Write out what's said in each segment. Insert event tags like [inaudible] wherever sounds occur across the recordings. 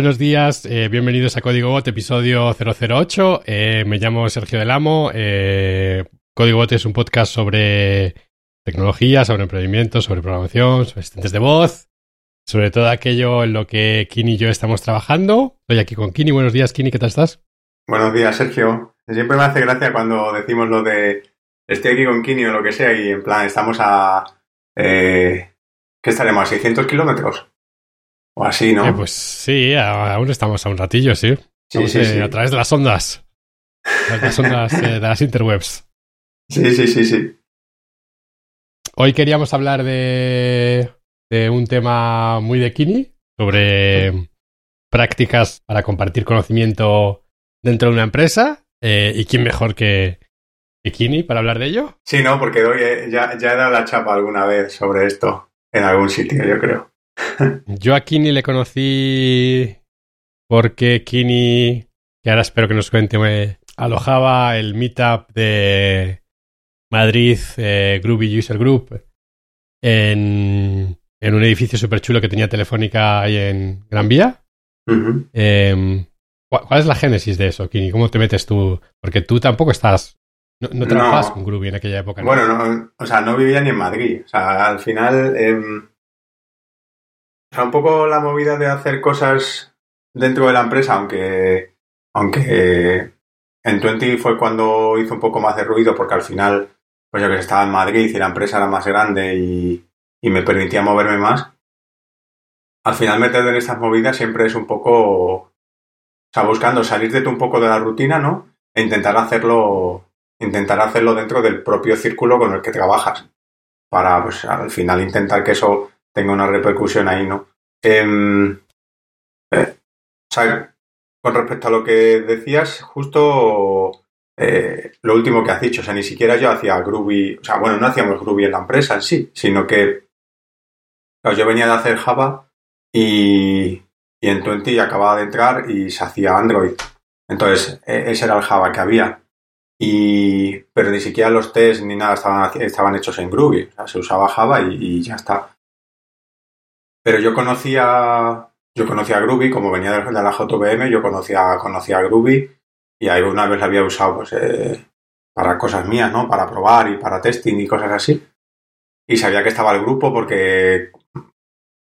Buenos días, eh, bienvenidos a Código Bot, episodio 008. Eh, me llamo Sergio Del Amo. Eh, Código Bot es un podcast sobre tecnología, sobre emprendimiento, sobre programación, sobre asistentes de voz, sobre todo aquello en lo que Kini y yo estamos trabajando. Estoy aquí con Kini. Buenos días, Kini, ¿qué tal estás? Buenos días, Sergio. Siempre me hace gracia cuando decimos lo de estoy aquí con Kini o lo que sea y en plan estamos a... ¿Qué estaremos? ¿A 600 kilómetros? O así, ¿no? Eh, pues sí, aún estamos a un ratillo, sí. Sí, sí, sí. A través de las ondas. Las ondas eh, de las interwebs. Sí, sí, sí, sí. Hoy queríamos hablar de, de un tema muy de Kini, sobre prácticas para compartir conocimiento dentro de una empresa. Eh, ¿Y quién mejor que, que Kini para hablar de ello? Sí, no, porque hoy ya, ya he dado la chapa alguna vez sobre esto en algún sitio, yo creo. Yo a Kini le conocí porque Kini, que ahora espero que nos cuente, me alojaba el meetup de Madrid eh, Groovy User Group en, en un edificio súper chulo que tenía Telefónica ahí en Gran Vía. eh, ¿cuál, es la génesis de eso, Kini? ¿Cómo te metes tú? Porque tú tampoco estás... No, no trabajabas No. con Groovy en aquella época. ¿no? Bueno, no, o sea, no vivía ni en Madrid. O sea, al final... em, o sea, un poco la movida de hacer cosas dentro de la empresa, aunque, aunque en 20 fue cuando hizo un poco más de ruido, porque al final, pues yo que estaba en Madrid y la empresa era más grande y, y me permitía moverme más. Al final meter en estas movidas siempre es un poco, o sea, buscando salirte un poco de la rutina, ¿no? E intentar hacerlo, intentar hacerlo dentro del propio círculo con el que trabajas. Para, pues, al final intentar que eso tenga una repercusión ahí, ¿no? Em, eh, o sea, con respecto a lo que decías, justo eh, lo último que has dicho, o sea, ni siquiera yo hacía Groovy, o sea, bueno, no hacíamos Groovy en la empresa en sí, sino que yo venía de hacer Java y, y en 20 acababa de entrar y se hacía Android. Entonces, e- ese era el Java que había. Y, pero ni siquiera los tests ni nada estaban, estaban hechos en Groovy. O sea, se usaba Java y ya está. Pero yo conocía, yo conocía Groovy, como venía de, la JVM, yo conocía, conocía Groovy y ahí una vez la había usado pues, eh, para cosas mías, ¿no? Para probar y para testing y cosas así. Y sabía que estaba el grupo porque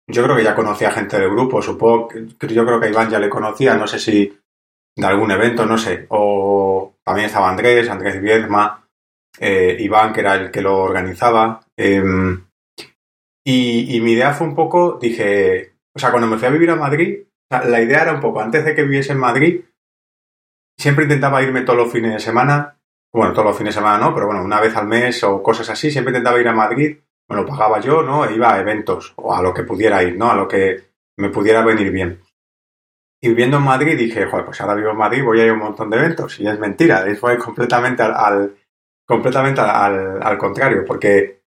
yo creo que ya conocía gente del grupo, supongo yo creo que a Iván ya le conocía, no sé si de algún evento, no sé. O también estaba Andrés, Andrés Viedma, eh, Iván, que era el que lo organizaba. em, y, y mi idea fue un poco, dije, o sea, cuando me fui a vivir a Madrid, la idea era un poco, antes de que viviese en Madrid, siempre intentaba irme todos los fines de semana, bueno, todos los fines de semana no, pero bueno, una vez al mes o cosas así, siempre intentaba ir a Madrid, me lo pagaba yo, ¿no? E iba a eventos o a lo que pudiera ir, ¿no? A lo que me pudiera venir bien. Y viviendo en Madrid dije, joder, pues ahora vivo en Madrid, voy a ir a un montón de eventos. Y es mentira, fue completamente al, completamente al- al contrario, porque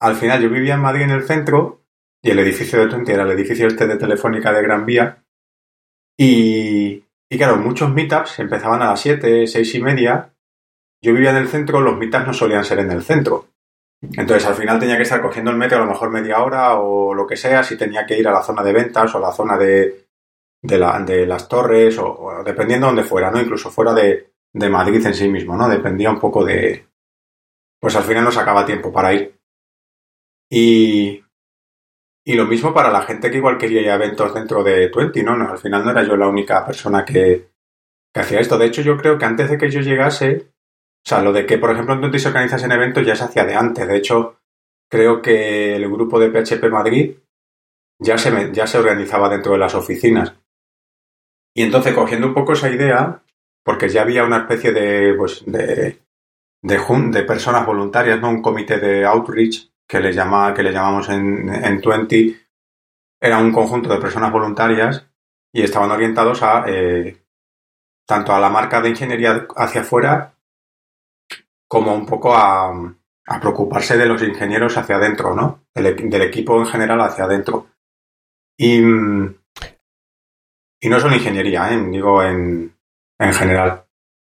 al final yo vivía en Madrid en el centro y el edificio de Twenty era el edificio este de Telefónica de Gran Vía. Y, y claro, muchos meetups empezaban a las 7, 6 y media. Yo vivía en el centro, los meetups no solían ser en el centro. Entonces al final tenía que estar cogiendo el metro a lo mejor media hora o lo que sea, si tenía que ir a la zona de ventas o a la zona de, de, la- de las torres o, o dependiendo de donde fuera, ¿no? Incluso fuera de, de Madrid en sí mismo, ¿no? Dependía un poco de... Pues al final no sacaba tiempo para ir. Y, y lo mismo para la gente que igual quería ir a eventos dentro de Twenty, ¿no? No, Al final no era yo la única persona que, que hacía esto. De hecho, yo creo que antes de que yo llegase, o sea, lo de que, por ejemplo, en Twenty se organizasen eventos ya se hacía de antes. De hecho, creo que el grupo de PHP Madrid ya se, ya se organizaba dentro de las oficinas. Y entonces, cogiendo un poco esa idea, porque ya había una especie de, pues, de, de, jun- de personas voluntarias, ¿no? Un comité de outreach que le, llama, que le llamamos en, en Twenty, era un conjunto de personas voluntarias y estaban orientados a eh, tanto a la marca de ingeniería hacia afuera como un poco a, a preocuparse de los ingenieros hacia adentro, ¿no? Del, del equipo en general hacia adentro. Y, y no solo ingeniería, ¿eh? digo en, en general.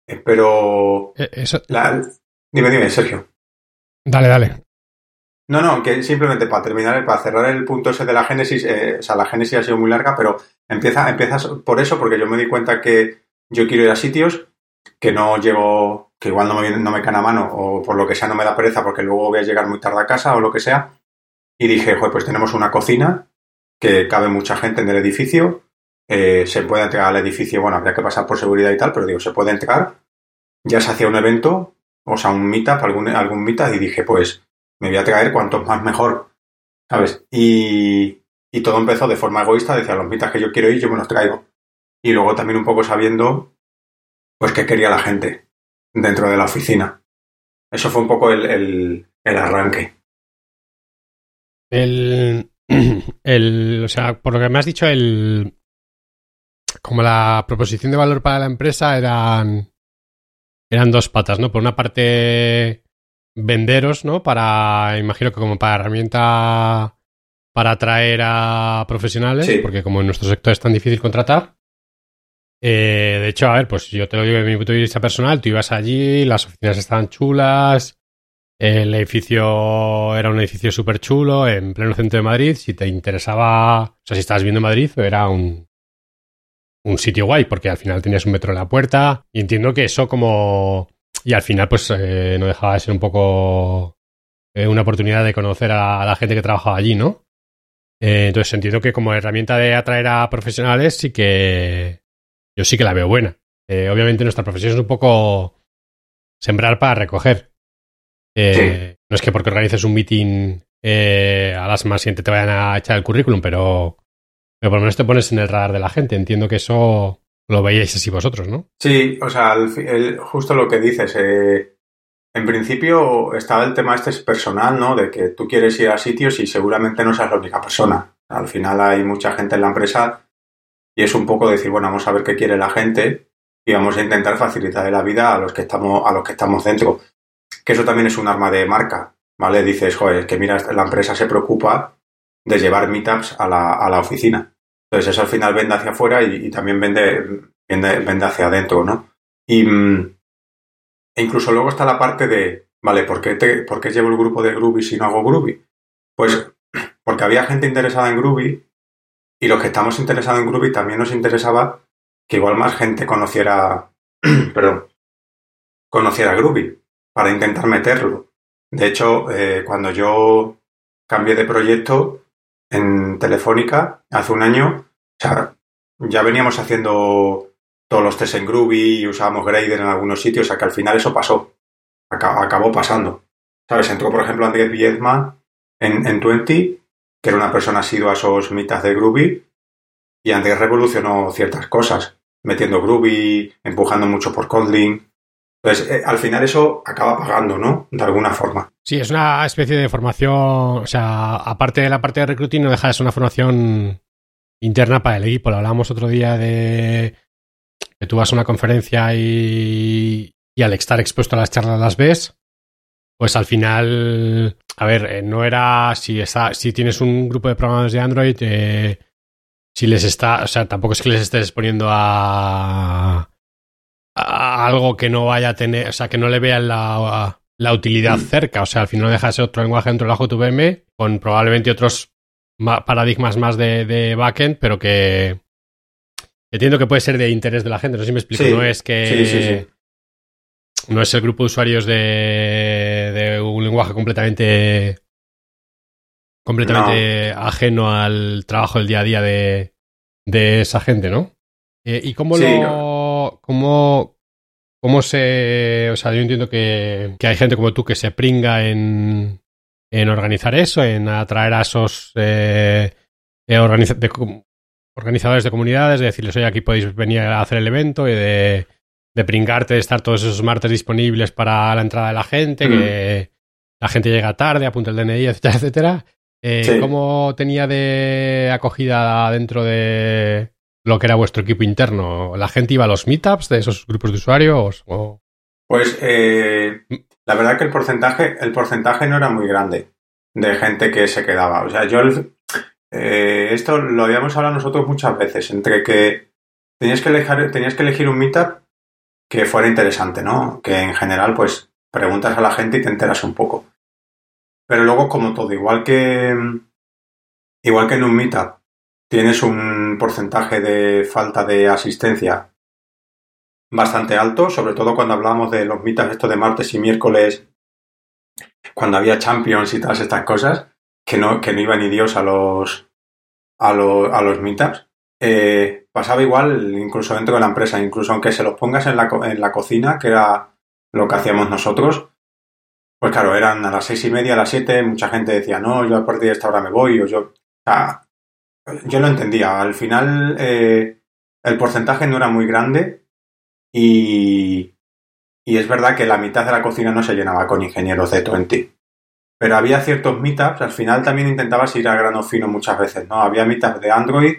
Eh, Pero Eh, Eso, la- dime, dime, Sergio. dale, dale. No, no, que simplemente para terminar, para cerrar el punto ese de la génesis, eh, o sea, la génesis ha sido muy larga, pero empieza, empiezas por eso, porque yo me di cuenta que yo quiero ir a sitios que no llevo, que igual no me, no me caen a mano, o por lo que sea no me da pereza porque luego voy a llegar muy tarde a casa o lo que sea. Y dije, pues tenemos una cocina que cabe mucha gente en el edificio, eh, se puede entregar al edificio, bueno, habría que pasar por seguridad y tal, pero digo, se puede entregar. Ya se hacía un evento, o sea, un meetup, algún, algún meetup, y dije, pues me voy a traer cuantos más mejor, ¿sabes? Y, y todo empezó de forma egoísta, decía, los meetups que yo quiero ir, yo me los traigo. Y luego también un poco sabiendo, pues, qué quería la gente dentro de la oficina. Eso fue un poco el, el, el arranque. El, [clears throat] el, o sea, por lo que me has dicho, el, como la proposición de valor para la empresa eran, eran dos patas, ¿no? Por una parte, venderos, ¿no? Para, imagino que como para herramienta para atraer a profesionales, Sí. porque como en nuestro sector es tan difícil contratar. eh, de hecho, a ver, pues yo te lo digo de mi punto de vista personal, tú ibas allí, las oficinas estaban chulas, el edificio era un edificio súper chulo, en pleno centro de Madrid, si te interesaba, o sea, si estabas viendo Madrid, era un, un sitio guay, porque al final tenías un metro en la puerta, y entiendo que eso como... Y al final, pues eh, no dejaba de ser un poco eh, una oportunidad de conocer a, a la gente que trabajaba allí, ¿no? Eh, entonces entiendo que como herramienta de atraer a profesionales sí que yo sí que la veo buena. Eh, obviamente nuestra profesión es un poco sembrar para recoger. Eh, No es que porque organices un meeting eh, a las más siguiente te vayan a echar el currículum, pero, pero por lo menos te pones en el radar de la gente. Entiendo que eso lo veíais así vosotros, ¿no? Sí, o sea, el justo lo que dices. eh, en principio estaba el tema este es personal, ¿no? De que tú quieres ir a sitios y seguramente no seas la única persona. Al final hay mucha gente en la empresa y es un poco decir, bueno, vamos a ver qué quiere la gente y vamos a intentar facilitarle la vida a los que estamos, a los que estamos dentro. Que eso también es un arma de marca, ¿vale? Dices, joder, que mira, la empresa se preocupa de llevar meetups a la, a la oficina. Entonces eso al final vende hacia afuera y, también vende, vende, vende hacia adentro, ¿no? Y mm, e incluso luego está la parte de, vale, ¿por qué, te, ¿por qué llevo el grupo de Groovy si no hago Groovy? Pues [clears throat] porque había gente interesada en Groovy y los que estamos interesados en Groovy también nos interesaba que igual más gente conociera, [clears throat] perdón, conociera Groovy para intentar meterlo. De hecho, eh, cuando yo cambié de proyecto en Telefónica hace un año, sea, ya veníamos haciendo todos los test en Groovy y usábamos Grader en algunos sitios, o sea que al final eso pasó, Aca- acabó pasando. ¿Sabes? Entró, por ejemplo, Andrés Viedma en, en 20, que era una persona asidua a esos mitas de Groovy, y Andrés revolucionó ciertas cosas, metiendo Groovy, empujando mucho por Kotlin. Entonces, eh, al final eso acaba pagando, ¿no? De alguna forma. Sí, es una especie de formación, o sea, aparte de la parte de recruiting, no deja de ser una formación interna para el equipo. Lo hablábamos otro día de que tú vas a una conferencia y, y al estar expuesto a las charlas las ves, pues al final, a ver, eh, no era si está, si tienes un grupo de programadores de Android, eh, si les está, o sea, tampoco es que les estés exponiendo a, a algo que no vaya a tener, o sea, que no le vean la, la utilidad cerca. O sea, al final no deja de ser otro lenguaje dentro de la JVM con probablemente otros paradigmas más de, de backend, pero que entiendo que puede ser de interés de la gente. No sé si me explico. Sí. No es que. Sí, sí, sí. No es el grupo de usuarios de, de un lenguaje completamente. completamente ajeno al trabajo del día a día de, de esa gente, ¿no? Eh, ¿Y cómo lo. cómo, cómo se. O sea, yo entiendo que, que hay gente como tú que se pringa en, en organizar eso, en atraer a esos eh, eh, organiza- de com- organizadores de comunidades, de decirles, oye, aquí podéis venir a hacer el evento y de, de pringarte, de estar todos esos martes disponibles para la entrada de la gente, Mm. que la gente llega tarde, apunta el DNI, etcétera, etcétera. Eh, Sí. ¿Cómo tenía de acogida dentro de lo que era vuestro equipo interno? ¿La gente iba a los meetups de esos grupos de usuarios? O... Pues eh, la verdad que el porcentaje, el porcentaje no era muy grande de gente que se quedaba. O sea, yo eh, esto lo habíamos hablado nosotros muchas veces, entre que tenías que elegir, tenías que elegir un meetup que fuera interesante, ¿no? Que en general, pues, preguntas a la gente y te enteras un poco. Pero luego, como todo, igual que, igual que en un meetup, tienes un porcentaje de falta de asistencia bastante alto, sobre todo cuando hablábamos de los meetups estos de martes y miércoles, cuando había champions y todas estas cosas, que no, que no iba ni Dios a los, a, los, a los meetups. Eh, pasaba igual incluso dentro de la empresa, incluso aunque se los pongas en la, en la cocina, que era lo que hacíamos nosotros, pues claro, eran a las seis y media, a las siete, mucha gente decía, no, yo a partir de esta hora me voy, o yo... yo lo entendía. Al final, eh, el porcentaje no era muy grande y, y es verdad que la mitad de la cocina no se llenaba con ingenieros de 20. Pero había ciertos meetups, al final también intentabas ir a grano fino muchas veces, ¿no? Había meetups de Android,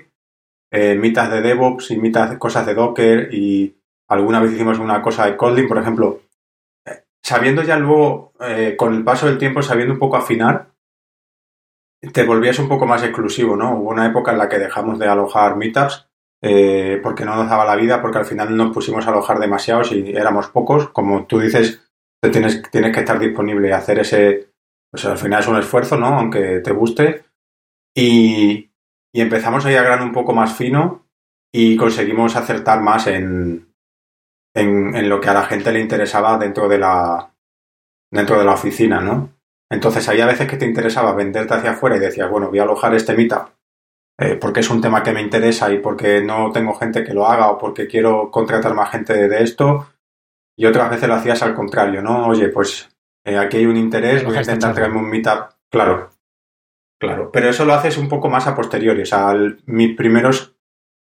eh, meetups de DevOps y meetups cosas de Docker y alguna vez hicimos una cosa de Kotlin, por ejemplo, sabiendo ya luego, eh, con el paso del tiempo, sabiendo un poco afinar, te volvías un poco más exclusivo, ¿no? Hubo una época en la que dejamos de alojar meetups eh, porque no nos daba la vida, porque al final nos pusimos a alojar demasiados y éramos pocos. Como tú dices, te tienes, que estar disponible y hacer ese... Pues al final es un esfuerzo, ¿no? Aunque te guste. Y, empezamos a ir a grano un poco más fino y conseguimos acertar más en, en, lo que a la gente le interesaba dentro de la, dentro de la oficina, ¿no? Entonces había veces que te interesaba venderte hacia afuera y decías, bueno, voy a alojar este meetup eh, porque es un tema que me interesa y porque no tengo gente que lo haga o porque quiero contratar más gente de, esto. Y otras veces lo hacías al contrario, ¿no? Oye, pues eh, aquí hay un interés, voy a intentar traerme un meetup. Claro, claro. Pero eso lo haces un poco más a posteriori. O sea, mis primeros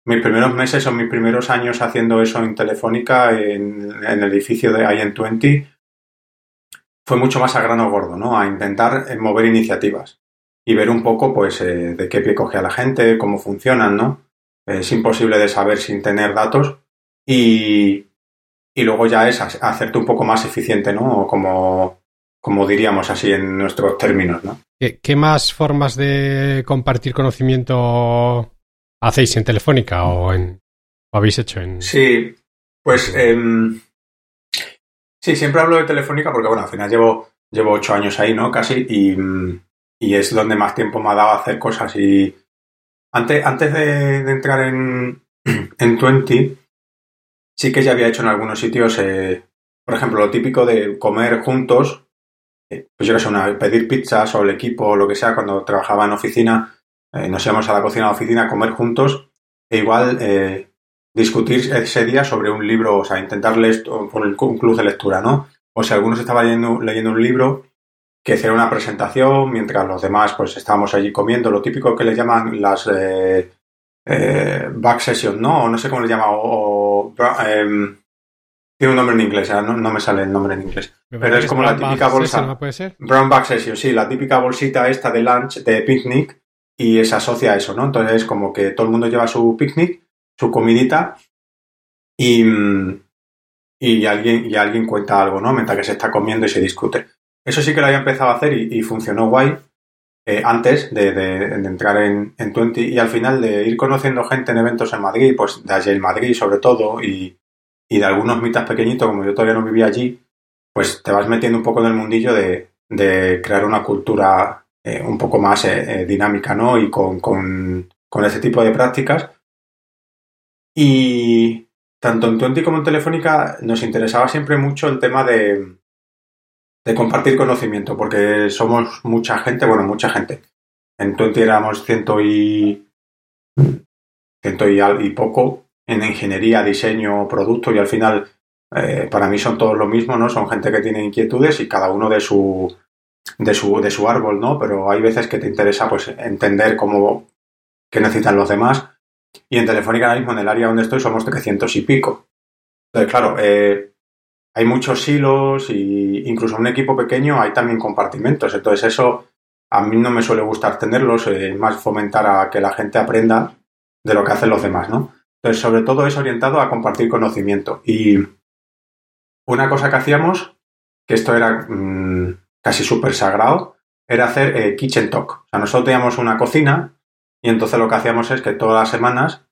mis primeros meses o mis primeros años haciendo eso en Telefónica, en, el edificio de IN20, fue mucho más a grano gordo, ¿no? A intentar mover iniciativas y ver un poco, pues, eh, de qué pie coge a la gente, cómo funcionan, ¿no? Es imposible de saber sin tener datos y, y luego ya es hacerte un poco más eficiente, ¿no? Como, como diríamos así en nuestros términos, ¿no? ¿Qué más formas de compartir conocimiento hacéis en Telefónica o en o habéis hecho en sí pues em, sí siempre hablo de Telefónica porque bueno al final llevo llevo ocho años ahí no casi y, y es donde más tiempo me ha dado a hacer cosas y antes antes de, entrar en [clears throat] en 20 sí que ya había hecho en algunos sitios eh, por ejemplo lo típico de comer juntos eh, pues yo que sé una, pedir pizzas o el equipo o lo que sea cuando trabajaba en oficina eh, nos íbamos a la cocina de oficina a comer juntos e igual eh, discutir ese día sobre un libro, o sea, intentar leer por un club de lectura, ¿no? O si algunos estaban leyendo, leyendo un libro, que hiciera una presentación, mientras los demás pues estábamos allí comiendo, lo típico que le llaman las eh, back session, ¿no? O no sé cómo le llaman, o, em, tiene un nombre en inglés, no, no, me sale el nombre en inglés. Pero es como la típica bolsa. puede ser? Brown back session, sí, la típica bolsita esta de lunch, de picnic, y se asocia a eso, ¿no? Entonces es como que todo el mundo lleva su picnic, su comidita y, y, alguien, y alguien cuenta algo, ¿no? Mientras que se está comiendo y se discute. Eso sí que lo había empezado a hacer y, funcionó guay eh, antes de, entrar en, en 20 y al final de ir conociendo gente en eventos en Madrid, pues de allí en Madrid sobre todo y, y de algunos mitas pequeñitos, como yo todavía no vivía allí, pues te vas metiendo un poco en el mundillo de, de crear una cultura eh, un poco más eh, dinámica, ¿no? Y con, con, con, ese tipo de prácticas. Y tanto en Twenty como en Telefónica nos interesaba siempre mucho el tema de, de compartir conocimiento, porque somos mucha gente, bueno, mucha gente. En Twenty éramos ciento y, ciento y, poco en ingeniería, diseño, producto y al final para mí son todos lo mismo, ¿no? Son gente que tiene inquietudes y cada uno de su, de su, de su árbol, ¿no? Pero hay veces que te interesa pues entender cómo, qué necesitan los demás. Y en Telefónica ahora mismo, en el área donde estoy, somos 300 y pico. Entonces, claro, eh, hay muchos hilos y incluso un equipo pequeño hay también compartimentos. Entonces, eso a mí no me suele gustar tenerlos, eh, más fomentar a que la gente aprenda de lo que hacen los demás, ¿no? Entonces, sobre todo es orientado a compartir conocimiento. Y una cosa que hacíamos, que esto era mm, casi súper sagrado, era hacer eh, kitchen talk. O sea, nosotros teníamos una cocina y entonces lo que hacíamos es que todas las semanas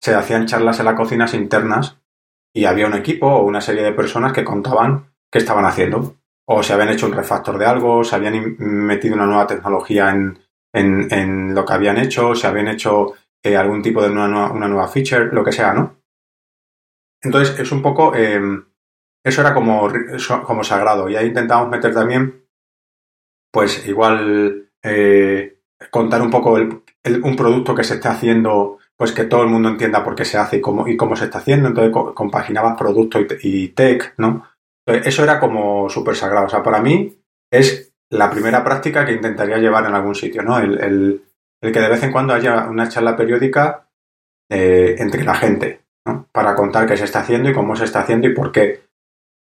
se hacían charlas en las cocinas internas y había un equipo o una serie de personas que contaban qué estaban haciendo. o se habían hecho un refactor de algo, se habían metido una nueva tecnología en, en, lo que habían hecho, se habían hecho eh, algún tipo de una nueva, una nueva, feature, lo que sea, ¿no? Entonces es un poco, em, eso era como, como sagrado y ahí intentamos meter también, pues igual eh, contar un poco un producto que se está haciendo, pues que todo el mundo entienda por qué se hace y cómo, y cómo se está haciendo, entonces compaginabas producto y, tech, ¿no? eso era como súper sagrado, o sea, para mí es la primera práctica que intentaría llevar en algún sitio, ¿no? El, que de vez en cuando haya una charla periódica eh, entre la gente, ¿no? Para contar qué se está haciendo y cómo se está haciendo y por qué,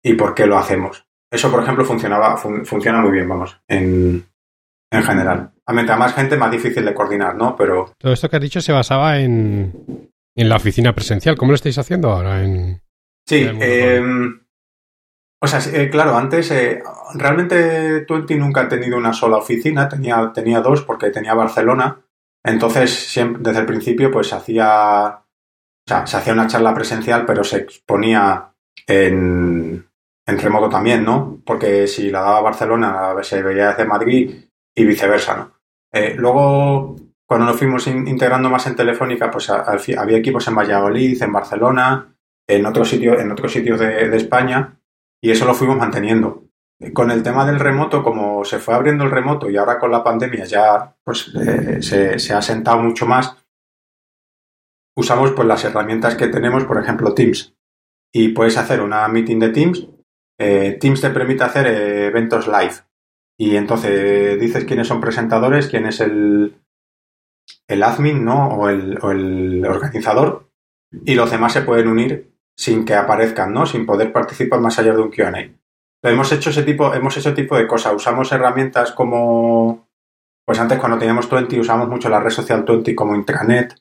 y por qué lo hacemos. Eso, por ejemplo, funcionaba, funciona muy bien, vamos, en, en general. A más gente, más difícil de coordinar, ¿no? Pero... Todo esto que has dicho se basaba en, en la oficina presencial. ¿Cómo lo estáis haciendo ahora? En, sí, o sea, eh, claro, antes eh, realmente Twenty nunca ha tenido una sola oficina, tenía, tenía dos porque tenía Barcelona. Entonces, siempre, desde el principio, pues hacía, o sea, se hacía una charla presencial, pero se exponía en, en remoto también, ¿no? Porque si la daba Barcelona, se veía desde Madrid y viceversa, ¿no? Eh, luego, cuando nos fuimos integrando más en Telefónica, pues había equipos en Valladolid, en Barcelona, en otros sitios, en otros de España y eso lo fuimos manteniendo. Con el tema del remoto, como se fue abriendo el remoto y ahora con la pandemia ya pues, eh, se, ha sentado mucho más, usamos pues las herramientas que tenemos, por ejemplo Teams. Y puedes hacer una meeting de Teams. Eh, Teams te permite hacer eh, eventos live. Y entonces dices quiénes son presentadores, quién es el, el admin, ¿no? O el, o el organizador. Y los demás se pueden unir sin que aparezcan, ¿no? Sin poder participar más allá de un Q&A. Hemos hecho ese tipo, hemos hecho tipo de cosas. Usamos herramientas como, pues antes cuando teníamos Twenty usamos mucho la red social Twenty como intranet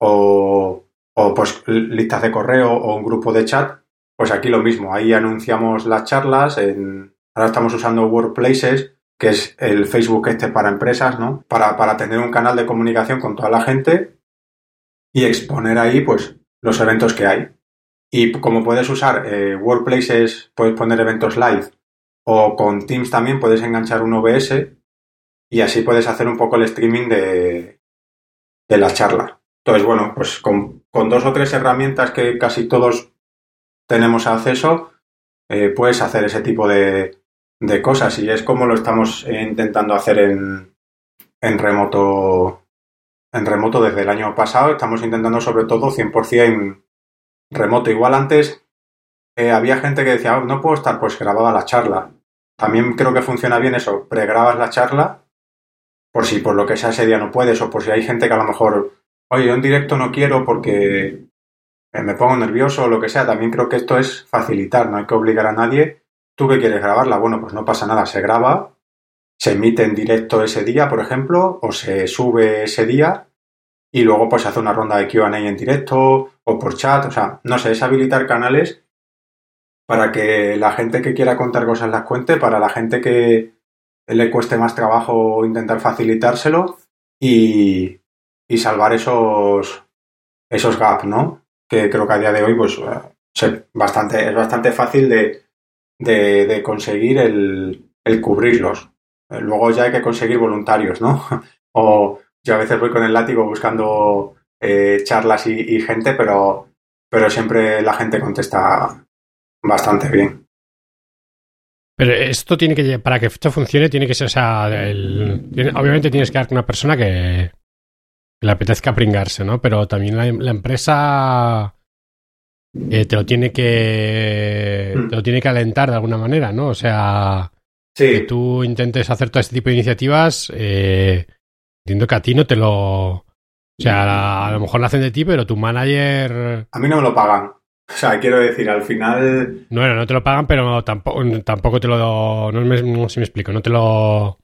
o, o pues listas de correo o un grupo de chat. Pues aquí lo mismo. Ahí anunciamos las charlas. Ahora estamos usando Workplaces, que es el Facebook este para empresas, ¿no? Para, para tener un canal de comunicación con toda la gente y exponer ahí, pues, los eventos que hay. Y como puedes usar eh, Workplaces, puedes poner eventos live o con Teams también puedes enganchar un OBS y así puedes hacer un poco el streaming de, de la charla. Entonces, bueno, pues con, dos o tres herramientas que casi todos tenemos acceso, eh, puedes hacer ese tipo de, de, cosas y es como lo estamos intentando hacer en, en remoto en remoto desde el año pasado. Estamos intentando sobre todo 100% remoto. Igual antes eh, había gente que decía, oh, no puedo estar, pues grababa la charla. También creo que funciona bien eso, pregrabas la charla por si por lo que sea ese día no puedes o por si hay gente que a lo mejor, oye, yo en directo no quiero porque me pongo nervioso o lo que sea. También creo que esto es facilitar, no hay que obligar a nadie. ¿Tú que quieres grabarla? Bueno, pues no pasa nada, se graba, se emite en directo ese día, por ejemplo, o se sube ese día y luego pues hace una ronda de QA en directo o por chat, o sea, no sé, es habilitar canales para que la gente que quiera contar cosas las cuente, para la gente que le cueste más trabajo intentar facilitárselo y, y salvar esos, esos gaps, ¿no? Que creo que a día de hoy pues bastante, es bastante fácil de, de, de conseguir el, el cubrirlos. Luego ya hay que conseguir voluntarios, ¿no? [laughs] o yo a veces voy con el látigo buscando eh, charlas y, gente, pero, pero siempre la gente contesta bastante bien. Pero esto tiene que, para que esto funcione, tiene que ser, sea, obviamente tienes que dar con una persona que, le apetezca pringarse, ¿no? Pero también la, empresa eh, te lo tiene que, hmm. te lo tiene que alentar de alguna manera, ¿no? O sea, que tú intentes hacer todo este tipo de iniciativas, eh, Entiendo que a ti no te lo. O sea, a, lo mejor lo hacen de ti, pero tu manager. A mí no me lo pagan. O sea, quiero decir, al final. No, no, no te lo pagan, pero tampoco, tampoco te lo. No, me, no sé si me explico, no te lo.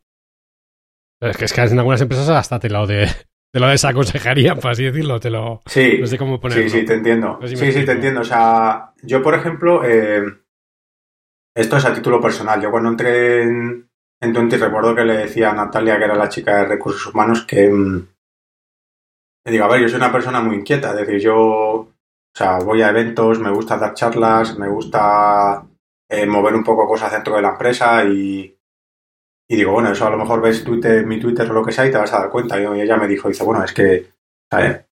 Es que, es que en algunas empresas hasta te lo de. Te lo desaconsejarían, por así decirlo, te lo... Sí, no sé cómo ponerlo. sí, sí, te entiendo. sí, sí, te entiendo. O sea, yo, por ejemplo, eh, esto es a título personal. Yo cuando entré en, entonces recuerdo que le decía a Natalia, que era la chica de recursos humanos, que mm, le digo, a ver, yo soy una persona muy inquieta, es decir, yo o sea, voy a eventos, me gusta dar charlas, me gusta eh, mover un poco cosas dentro de la empresa y, y digo, bueno, eso a lo mejor ves Twitter, mi Twitter o lo que sea y te vas a dar cuenta. Y ella me dijo, dice, bueno, es que, ¿sabes?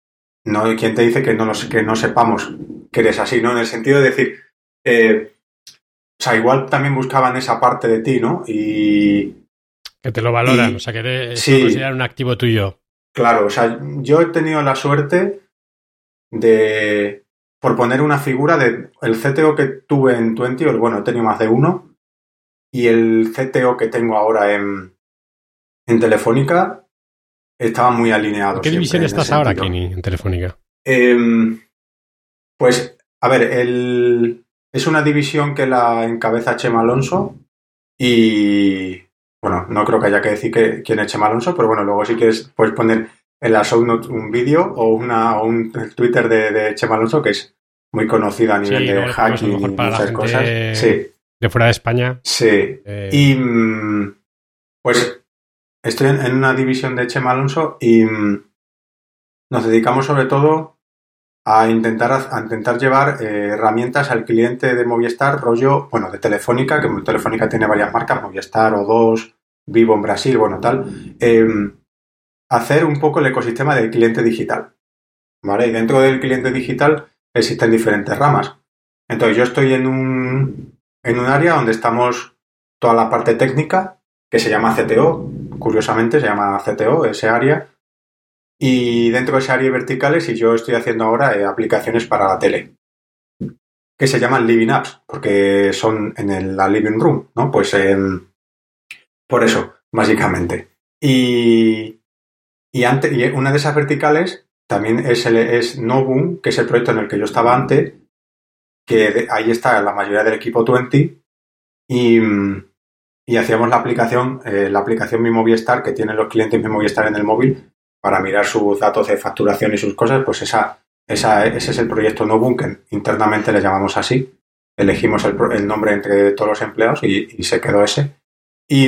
No, ¿Quién te dice que no, que no sepamos que eres así, ¿no? En el sentido de decir, eh, o sea, igual también buscaban esa parte de ti, ¿no? Y... Que te lo valoran, o sea, que eres, sí, considerar un activo tuyo. Claro, o sea, yo he tenido la suerte de, por poner una figura de el CTO que tuve en Twenty, bueno, he tenido más de uno, y el CTO que tengo ahora en, en Telefónica estaba muy alineado. ¿En qué división estás ahora, Kenny, en Telefónica? Em, pues, a ver, el, es una división que la encabeza Chema Alonso y, bueno, no creo que haya que decir que, quién es Chema Alonso, pero bueno, luego si quieres puedes poner en la show notes un vídeo o, una, un Twitter de, Chema Alonso que es muy conocido a nivel de hacking y muchas cosas. Sí de fuera de España. Sí. Eh, y mm, pues estoy en, una división de Chema Alonso y mm, nos dedicamos sobre todo a intentar, a intentar llevar eh, herramientas al cliente de Movistar, rollo, bueno, de Telefónica, que Telefónica tiene varias marcas, Movistar o dos, Vivo en Brasil, bueno, tal. Em, hacer un poco el ecosistema del cliente digital. ¿Vale? Y dentro del cliente digital existen diferentes ramas. Entonces yo estoy en un, en un área donde estamos toda la parte técnica, que se llama CTO, curiosamente se llama CTO, ese área, y dentro de ese área verticales, y yo estoy haciendo ahora eh, aplicaciones para la tele, que se llaman Living Apps, porque son en la Living Room, ¿no? Pues por eso, básicamente. Y, y, antes, y una de esas verticales también es, el, es Novum, que es el proyecto en el que yo estaba antes, que ahí está la mayoría del equipo 20 y, hacíamos la aplicación, eh, la aplicación Mi Movistar que tienen los clientes Mi Movistar en el móvil para mirar sus datos de facturación y sus cosas, pues esa, esa, ese es el proyecto No Bunker. Internamente le llamamos así. Elegimos el, nombre entre todos los empleados y, se quedó ese. Y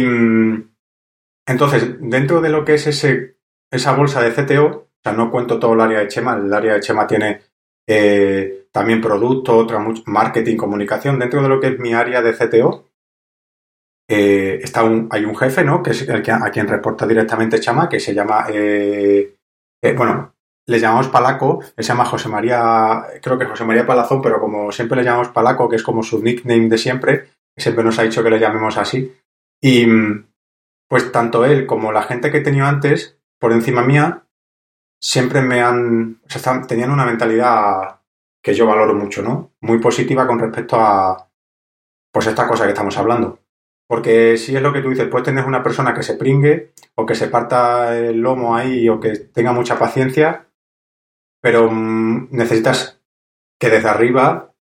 entonces, dentro de lo que es ese, esa bolsa de CTO, o sea, no cuento todo el área de Chema, el área de Chema tiene eh, también producto, otra marketing, comunicación. Dentro de lo que es mi área de CTO, eh, está un, hay un jefe, ¿no? Que es el que, a quien reporta directamente Chama, que se llama, eh, eh, bueno, le llamamos Palaco, se llama José María, creo que José María Palazón, pero como siempre le llamamos Palaco, que es como su nickname de siempre, siempre nos ha dicho que le llamemos así. Y pues tanto él como la gente que he tenido antes, por encima mía, siempre me han, o sea, tenían una mentalidad que yo valoro mucho, ¿no? Muy positiva con respecto a, pues, esta cosa que estamos hablando. Porque si es lo que tú dices, puedes tener una persona que se pringue o que se parta el lomo ahí o que tenga mucha paciencia, pero mm, necesitas que desde arriba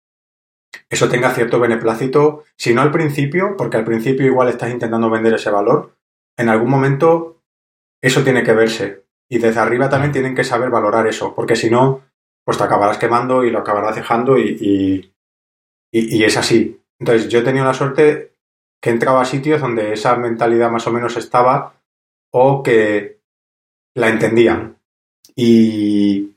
eso tenga cierto beneplácito, si no al principio, porque al principio igual estás intentando vender ese valor, en algún momento eso tiene que verse. Y desde arriba también tienen que saber valorar eso, porque si no, pues te acabarás quemando y lo acabarás dejando y, y, es así. Entonces yo he tenido la suerte que entraba a sitios donde esa mentalidad más o menos estaba o que la entendían. Y,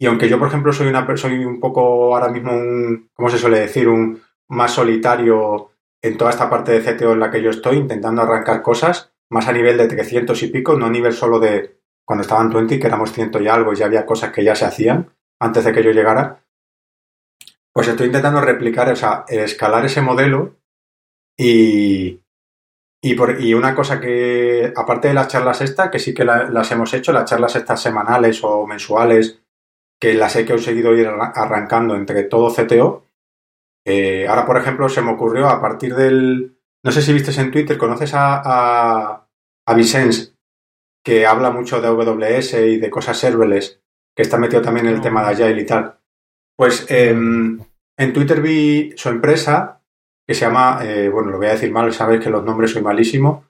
y aunque yo, por ejemplo, soy, una, soy un poco ahora mismo un, ¿cómo se suele decir? Un más solitario en toda esta parte de CTO en la que yo estoy, intentando arrancar cosas, más a nivel de 300 y pico, no a nivel solo de cuando estaban 20, que éramos ciento y algo y ya había cosas que ya se hacían, antes de que yo llegara, pues estoy intentando replicar, o sea, escalar ese modelo y, y, por, y una cosa que, aparte de las charlas estas, que sí que las hemos hecho, las charlas estas semanales o mensuales, que las he conseguido ir arrancando entre todo CTO, eh, ahora, por ejemplo, se me ocurrió a partir del... No sé si viste en Twitter, ¿conoces a, a, Vicens, que habla mucho de AWS y de cosas serverless? Que está metido también en el tema de Agile y tal. Pues em, en Twitter vi su empresa, que se llama, eh, bueno, lo voy a decir mal, sabes que los nombres soy malísimo,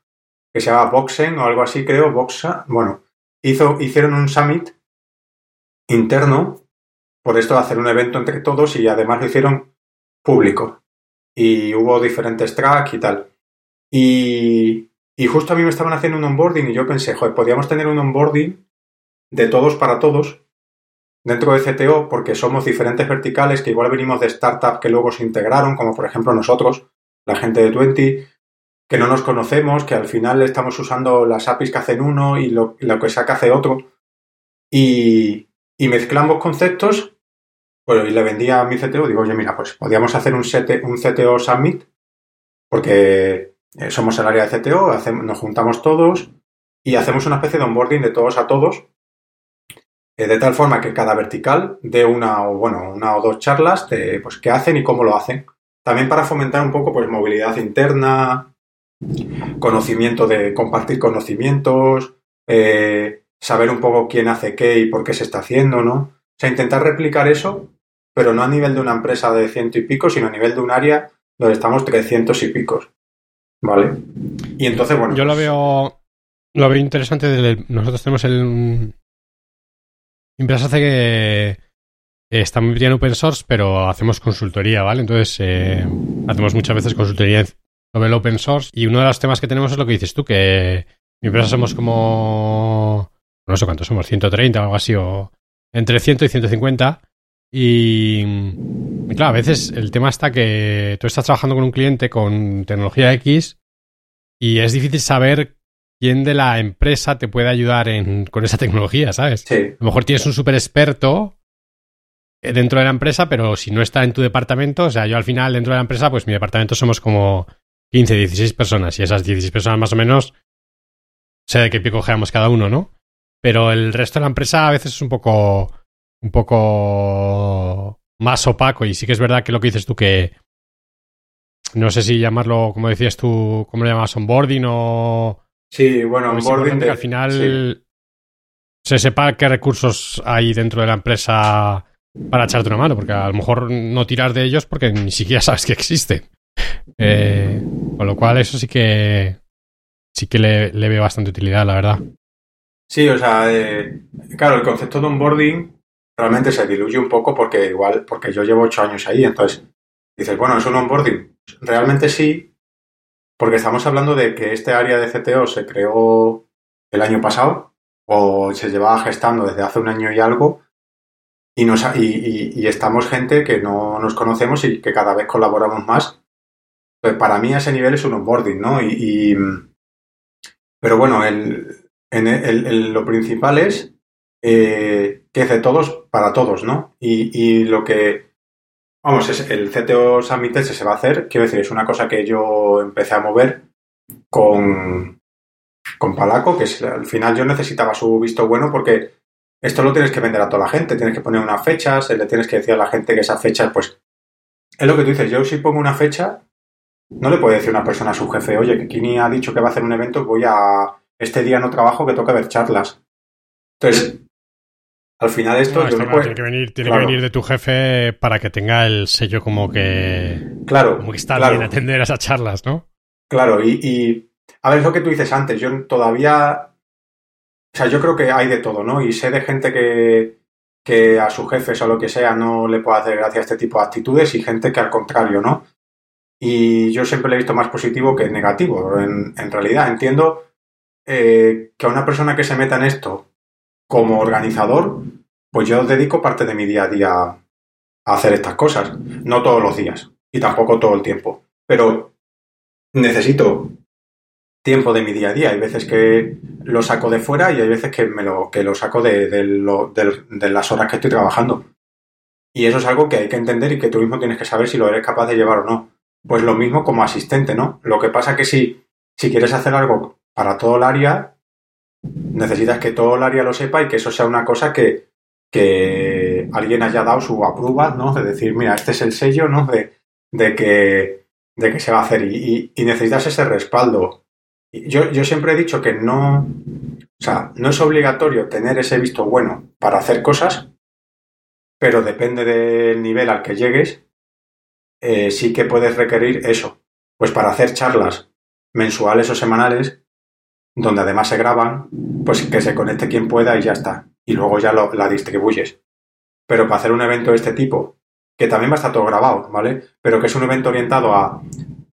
que se llama Boxen o algo así, creo, Boxa. Bueno, hizo, hicieron un summit interno por esto de hacer un evento entre todos y además lo hicieron público. Y hubo diferentes tracks y tal. Y, y justo a mí me estaban haciendo un onboarding y yo pensé, joder, podríamos tener un onboarding de todos para todos dentro de CTO porque somos diferentes verticales que igual venimos de startups que luego se integraron, como por ejemplo nosotros, la gente de Twenty, que no nos conocemos, que al final estamos usando las APIs que hacen uno y lo, que saca hace otro. Y, mezclamos conceptos, pues y le vendía a mi CTO, digo, oye, mira, pues podríamos hacer un, un CTO Summit, porque eh, somos el área de CTO, nos juntamos todos y hacemos una especie de onboarding de todos a todos, de tal forma que cada vertical dé una o, bueno, una o dos charlas de pues, qué hacen y cómo lo hacen. También para fomentar un poco pues, movilidad interna, conocimiento de compartir conocimientos, eh, saber un poco quién hace qué y por qué se está haciendo, ¿no? O sea, intentar replicar eso, pero no a nivel de una empresa de ciento y pico, sino a nivel de un área donde estamos trescientos y picos. ¿Vale? Y entonces, bueno. Yo lo pues veo. Lo veo interesante. nosotros tenemos el. Empresa hace que. está muy bien open source, pero hacemos consultoría, ¿vale? Entonces, eh, hacemos muchas veces consultoría sobre el open source. Y uno de los temas que tenemos es lo que dices tú, que mi empresa somos como, no sé cuántos somos, 130 o algo así, o entre 100 y 150. Y, y claro, a veces el tema está que tú estás trabajando con un cliente con tecnología X y es difícil saber quién de la empresa te puede ayudar en, con esa tecnología, ¿sabes? Sí. A lo mejor tienes un súper experto dentro de la empresa, pero si no está en tu departamento, o sea, yo al final dentro de la empresa, pues mi departamento somos como 15, 16 personas y esas 16 personas más o menos sé de qué pie cogeamos cada uno, ¿no? Pero el resto de la empresa a veces es un poco un poco más opaco y sí que es verdad que lo que dices tú que no sé si llamarlo, como decías tú, ¿cómo lo llamas? Onboarding o... Sí, bueno, onboarding... Que al final se sepa qué recursos hay dentro de la empresa para echarte una mano, porque a lo mejor no tirar de ellos porque ni siquiera [laughs] sabes que existen. Eh, con lo cual, eso sí que sí que le, le veo bastante utilidad, la verdad. Sí, o sea, eh, claro, el concepto de onboarding realmente se diluye un poco porque igual, porque yo llevo ocho años ahí, entonces dices, bueno, es un onboarding. Realmente sí, porque estamos hablando de que este área de CTO se creó el año pasado o se llevaba gestando desde hace un año y algo y, nos, y, estamos gente que no nos conocemos y que cada vez colaboramos más pues para mí ese nivel es un onboarding, ¿no? Y, pero bueno, lo principal es eh, que es de todos para todos, ¿no? Y, lo que, vamos, el CTO Summit se va a hacer, quiero decir, es una cosa que yo empecé a mover con, con Palaco, que al final yo necesitaba su visto bueno porque esto lo tienes que vender a toda la gente, tienes que poner unas fechas, le tienes que decir a la gente que esa fecha, pues, es lo que tú dices, yo si pongo una fecha, no le puede decir una persona a su jefe, oye, que Kini ha dicho que va a hacer un evento, voy a este día no trabajo que toca ver charlas. Entonces, al final esto tiene que venir, tiene que venir de tu jefe para que tenga el sello como que claro, como que está bien atender a esas charlas, ¿no? Claro, y, y a ver, es lo que tú dices antes, yo todavía o sea, yo creo que hay de todo, ¿no? Y sé de gente que, que a su jefe o lo que sea no le puede hacer gracia a este tipo de actitudes y gente que al contrario, ¿no? Y yo siempre le he visto más positivo que negativo. En, realidad entiendo eh, que a una persona que se meta en esto como organizador, pues yo dedico parte de mi día a día a hacer estas cosas. No todos los días y tampoco todo el tiempo. Pero necesito tiempo de mi día a día. Hay veces que lo saco de fuera y hay veces que, me lo, que lo saco de, de las horas que estoy trabajando. Y eso es algo que hay que entender y que tú mismo tienes que saber si lo eres capaz de llevar o no. Pues lo mismo como asistente, ¿no? Lo que pasa que si, si quieres hacer algo para todo el área, necesitas que todo el área lo sepa y que eso sea una cosa que, que alguien haya dado su aprueba, ¿no? De decir, mira, este es el sello, ¿no? De, de, que, de que se va a hacer y, necesitas ese respaldo. Yo, yo siempre he dicho que no, o sea, no es obligatorio tener ese visto bueno para hacer cosas, pero depende del nivel al que llegues eh, sí que puedes requerir eso. Pues para hacer charlas mensuales o semanales, donde además se graban, pues que se conecte quien pueda y ya está. Y luego ya lo, la distribuyes. Pero para hacer un evento de este tipo, que también va a estar todo grabado, ¿vale? Pero que es un evento orientado a,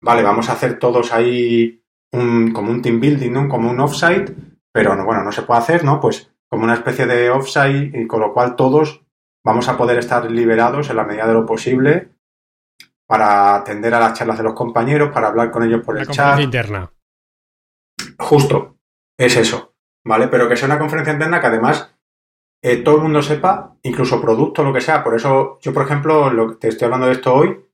vale, vamos a hacer todos ahí un, como un team building, ¿no? Como un offsite, pero no, bueno, no se puede hacer, ¿no? Pues como una especie de offsite y con lo cual todos vamos a poder estar liberados en la medida de lo posible para atender a las charlas de los compañeros, para hablar con ellos por el chat. interna. Justo, es eso, ¿vale? Pero que sea una conferencia interna que además eh, todo el mundo sepa, incluso producto, lo que sea. Por eso, yo, por ejemplo, lo que te estoy hablando de esto hoy,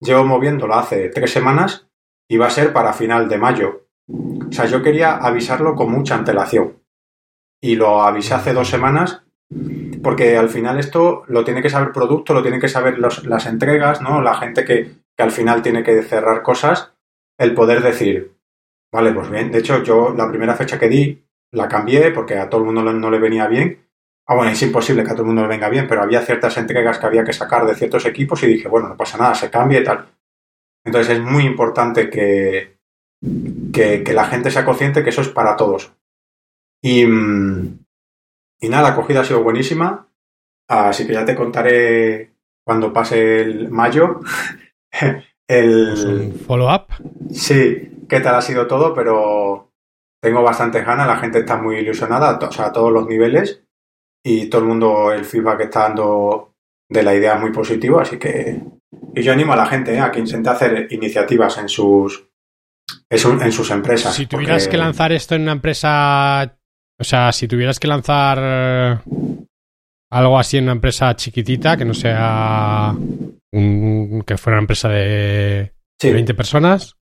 llevo moviéndolo hace tres semanas y va a ser para final de mayo. O sea, yo quería avisarlo con mucha antelación. Y lo avisé hace dos semanas porque al final esto lo tiene que saber producto, lo tiene que saber las entregas, ¿no? La gente que, que al final tiene que cerrar cosas, el poder decir, vale, pues bien. De hecho, yo la primera fecha que di la cambié porque a todo el mundo no- le venía bien. Ah, bueno, es imposible que a todo el mundo le venga bien, pero había ciertas entregas que había que sacar de ciertos equipos y dije, bueno, no pasa nada, se cambia y tal. Entonces es muy importante que, que, que la gente sea consciente que eso es para todos. Y, mm, y nada, la acogida ha sido buenísima, así que ya te contaré cuando pase el mayo. [laughs] el, un follow-up. Sí, qué tal ha sido todo, pero tengo bastantes ganas, la gente está muy ilusionada, o sea, a todos los niveles, y todo el mundo, el feedback que está dando de la idea es muy positivo, así que y yo animo a la gente ¿eh? a que intente hacer iniciativas en sus en, su- en sus empresas. Si tuvieras porque- que lanzar esto en una empresa, o sea, si tuvieras que lanzar eh, algo así en una empresa chiquitita, que no sea un- que fuera una empresa de Sí. 20 personas,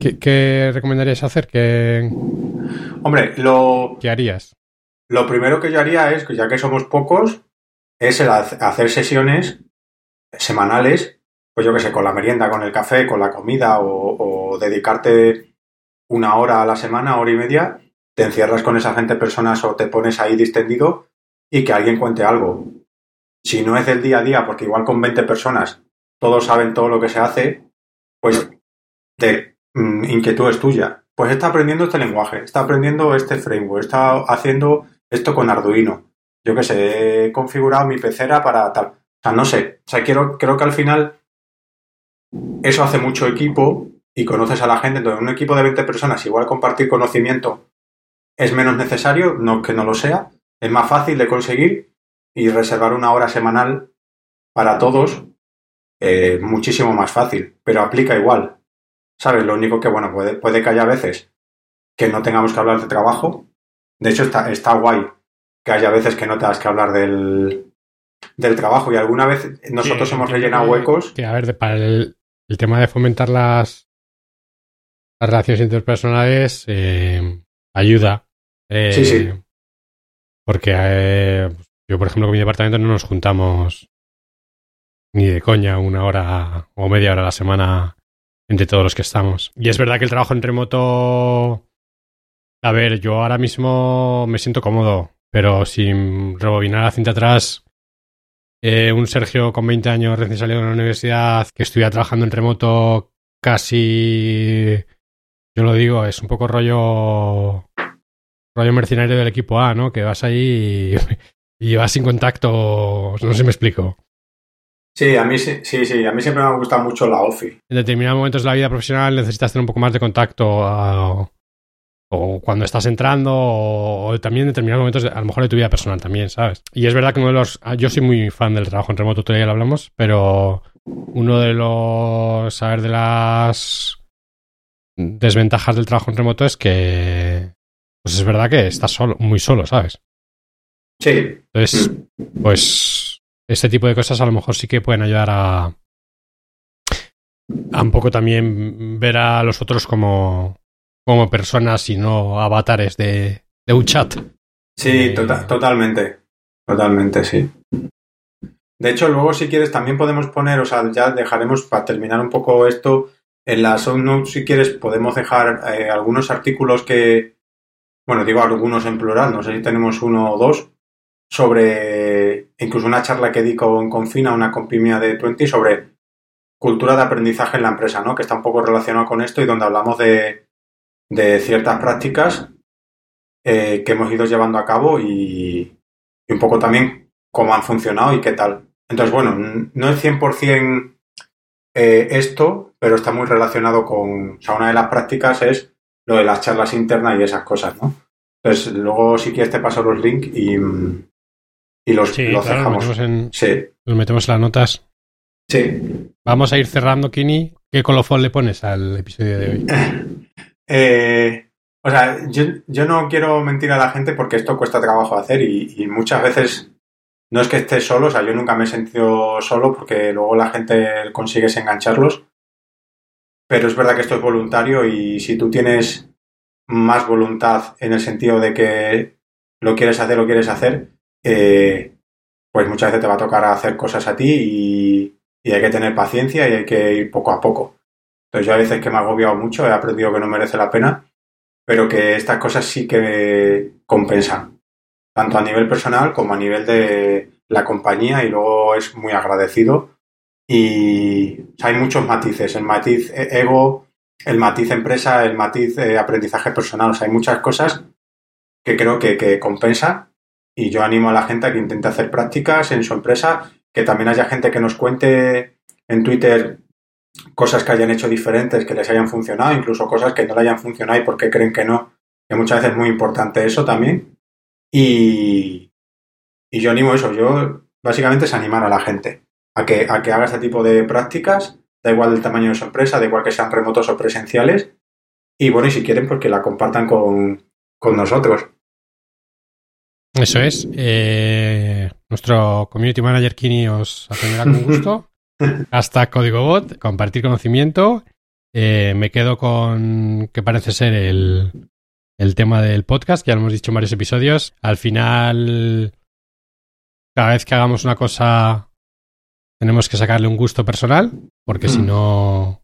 ¿qué, qué recomendarías hacer? ¿Qué, Hombre, lo, qué harías? Lo primero que yo haría es, que ya que somos pocos, es el hace- hacer sesiones semanales, pues yo que sé, con la merienda, con el café, con la comida, o, o dedicarte una hora a la semana, hora y media, te encierras con esa gente personas o te pones ahí distendido y que alguien cuente algo. Si no es del día a día, porque igual con 20 personas todos saben todo lo que se hace, pues de mm, inquietud es tuya. Pues está aprendiendo este lenguaje, está aprendiendo este framework, está haciendo esto con Arduino. Yo qué sé, he configurado mi pecera para tal. O sea, no sé. O sea, quiero, creo que al final eso hace mucho equipo y conoces a la gente. Entonces, un equipo de 20 personas, igual compartir conocimiento es menos necesario, no que no lo sea. Es más fácil de conseguir y reservar una hora semanal para todos, eh, muchísimo más fácil, pero aplica igual. ¿Sabes? Lo único que, bueno, puede, puede que haya veces que no tengamos que hablar de trabajo. De hecho, está, está guay que haya veces que no tengas que hablar del, del trabajo y alguna vez nosotros hemos rellenado que- huecos. Que, a ver, para el, el tema de fomentar las, las relaciones interpersonales, eh, ayuda. Eh, Sí, sí. Porque eh, yo, por ejemplo, con mi departamento no nos juntamos ni de coña una hora o media hora a la semana entre todos los que estamos. Y es verdad que el trabajo en remoto... A ver, yo ahora mismo me siento cómodo, pero sin rebobinar la cinta atrás, eh, un Sergio con 20 años recién salido de la universidad que estuviera trabajando en remoto casi, yo lo digo, es un poco rollo rollo mercenario del equipo A, ¿no? Que vas ahí y, [laughs] y vas sin contacto, no sé si me explico. Sí, a mí sí, sí, sí, a mí siempre me ha gustado mucho la OFI. En determinados momentos de la vida profesional necesitas tener un poco más de contacto o cuando estás entrando o, o también en determinados momentos de- a lo mejor de tu vida personal también, ¿sabes? Y es verdad que uno de los... ah, Yo soy muy fan del trabajo en remoto, todavía lo hablamos, pero uno de los... A ver, de las desventajas del trabajo en remoto es que... Pues es verdad que estás solo, muy solo, ¿sabes? Sí, Entonces, pues este tipo de cosas a lo mejor sí que pueden ayudar a, a un poco también ver a los otros como, como personas y no avatares de, de un chat. sí, Eh, tota- totalmente. Totalmente, sí. De hecho, luego si quieres también podemos poner, o sea, ya dejaremos para terminar un poco esto, en las show notes si quieres podemos dejar eh, algunos artículos que, bueno, digo algunos en plural, no sé si tenemos uno o dos, sobre incluso una charla que di con Confina, una compimia de 20, sobre cultura de aprendizaje en la empresa, ¿no? Que está un poco relacionado con esto y donde hablamos de, de ciertas prácticas eh, que hemos ido llevando a cabo y, un poco también cómo han funcionado y qué tal. Entonces, bueno, no es 100% eh, esto, pero está muy relacionado con, o sea, una de las prácticas es lo de las charlas internas y esas cosas, ¿no? Entonces, luego si quieres te paso los links y, mm, y los, Sí, los claro, lo dejamos. metemos, en, Sí, lo metemos en las notas. Sí. Vamos a ir cerrando, Kini. ¿Qué colofón le pones al episodio de hoy? [laughs] Eh, o sea, yo, yo, no quiero mentir a la gente porque esto cuesta trabajo hacer y, y, muchas veces no es que estés solo, o sea, yo nunca me he sentido solo porque luego la gente consigues engancharlos, pero es verdad que esto es voluntario y si tú tienes más voluntad en el sentido de que lo quieres hacer, lo quieres hacer, eh, pues muchas veces te va a tocar hacer cosas a ti y, hay que tener paciencia y hay que ir poco a poco. Entonces yo a veces que me he agobiado mucho, he aprendido que no merece la pena, pero que estas cosas sí que compensan, tanto a nivel personal como a nivel de la compañía y luego es muy agradecido. Y hay muchos matices, el matiz ego, el matiz empresa, el matiz eh, aprendizaje personal, o sea, hay muchas cosas que creo que, que compensa y yo animo a la gente a que intente hacer prácticas en su empresa, que también haya gente que nos cuente en Twitter cosas que hayan hecho diferentes, que les hayan funcionado, incluso cosas que no le hayan funcionado y por qué creen que no, que muchas veces es muy importante eso también. Y, y yo animo eso, yo básicamente es animar a la gente a que, a que haga este tipo de prácticas, da igual el tamaño de su empresa, da igual que sean remotos o presenciales, y bueno, y si quieren, pues que la compartan con, con nosotros. Eso es. Eh, nuestro community manager Kini os atenderá con gusto. [laughs] Hasta código bot, compartir conocimiento. Eh, me quedo con que parece ser el, el tema del podcast, que ya lo hemos dicho en varios episodios. Al final, cada vez que hagamos una cosa, tenemos que sacarle un gusto personal, porque si no,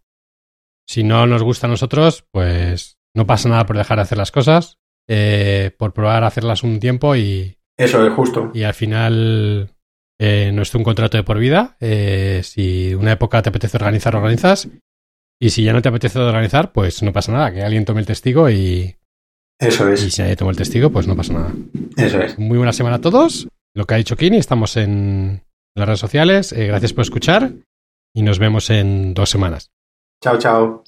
si no nos gusta a nosotros, pues no pasa nada por dejar de hacer las cosas, eh, por probar a hacerlas un tiempo y... Eso es justo. Y al final eh, no es un contrato de por vida. Eh, si una época te apetece organizar, organizas. Y si ya no te apetece organizar, pues no pasa nada, que alguien tome el testigo y... Eso es. Y si nadie toma el testigo, pues no pasa nada. Eso es. Muy buena semana a todos. Lo que ha dicho Kini, estamos en las redes sociales. Eh, gracias por escuchar y nos vemos en dos semanas. Chao, chao.